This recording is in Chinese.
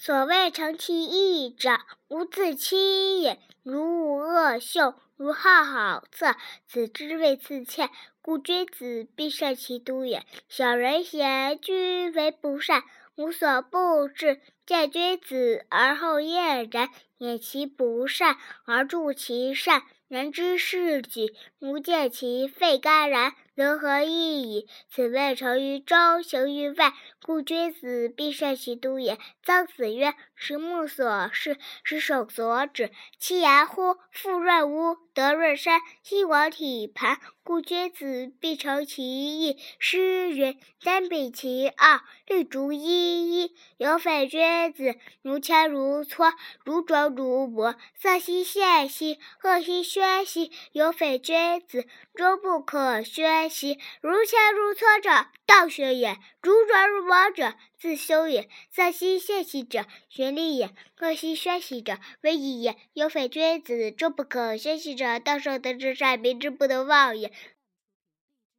所谓诚其意者，无自欺也。如无恶秀，如好好色，此之谓自怯。故君子必慎其独也。小人贤居为不善，无所不至。见君子而后厌然，掩其不善而助其善。人之视己，吾见其肺肝然，则何益矣？此谓成于中，行于外。故君子必慎其独也。曾子曰：“食木所视，食手所指。其言乎？复润屋，德润身，兴广体盘。故君子必诚其意。”诗云：“三比其二，立足一一。”有匪君子，如铅如磋，如琢如磨。色兮宪兮，恶兮宣兮。有匪君子，终不可宣兮。如铅如磋者，道学也；如琢如磨者，自修也。色兮宪兮者，学礼也；恶兮宣兮者，威仪也。有匪君子，终不可宣习者，道圣德之善，民之不能忘也。